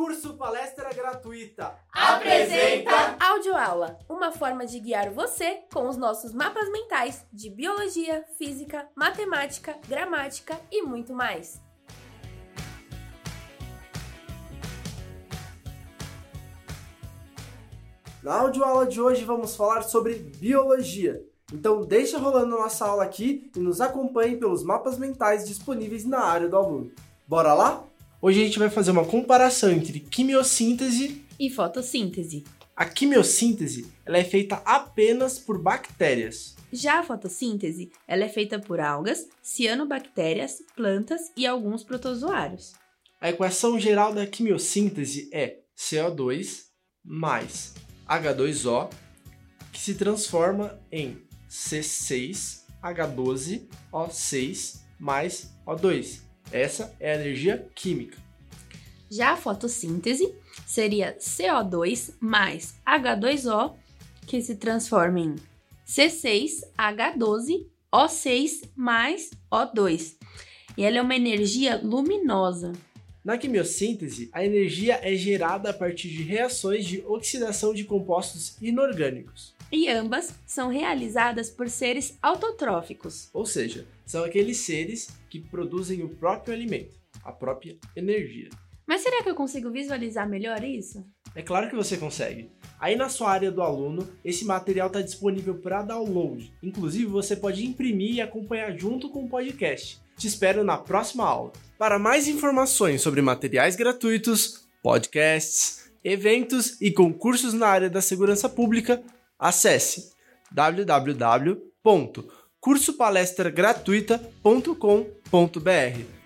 Curso Palestra Gratuita Apresenta Audioaula, uma forma de guiar você com os nossos mapas mentais de biologia, física, matemática, gramática e muito mais. Na audioaula de hoje vamos falar sobre biologia. Então deixa rolando a nossa aula aqui e nos acompanhe pelos mapas mentais disponíveis na área do aluno. Bora lá? Hoje a gente vai fazer uma comparação entre quimiossíntese E fotossíntese. A quimiossíntese ela é feita apenas por bactérias. Já a fotossíntese, ela é feita por algas, cianobactérias, plantas e alguns protozoários. A equação geral da quimiossíntese é CO2 mais H2O, que se transforma em C6H12O6 mais O2. Essa é a energia química. Já a fotossíntese seria CO2 mais H2O, que se transforma em C6H12O6 mais O2. E ela é uma energia luminosa. Na quimiossíntese, a energia é gerada a partir de reações de oxidação de compostos inorgânicos, E ambas são realizadas por seres autotróficos. ou seja, são aqueles seres que produzem o próprio alimento, a própria energia. Mas será que eu consigo visualizar melhor isso? É claro que você consegue. Aí na sua área do aluno, esse material está disponível para download. Inclusive, você pode imprimir e acompanhar junto com o podcast. Te espero na próxima aula. Para mais informações sobre materiais gratuitos, podcasts, eventos e concursos na área da segurança pública, acesse www.cursopalestragratuita.com.br.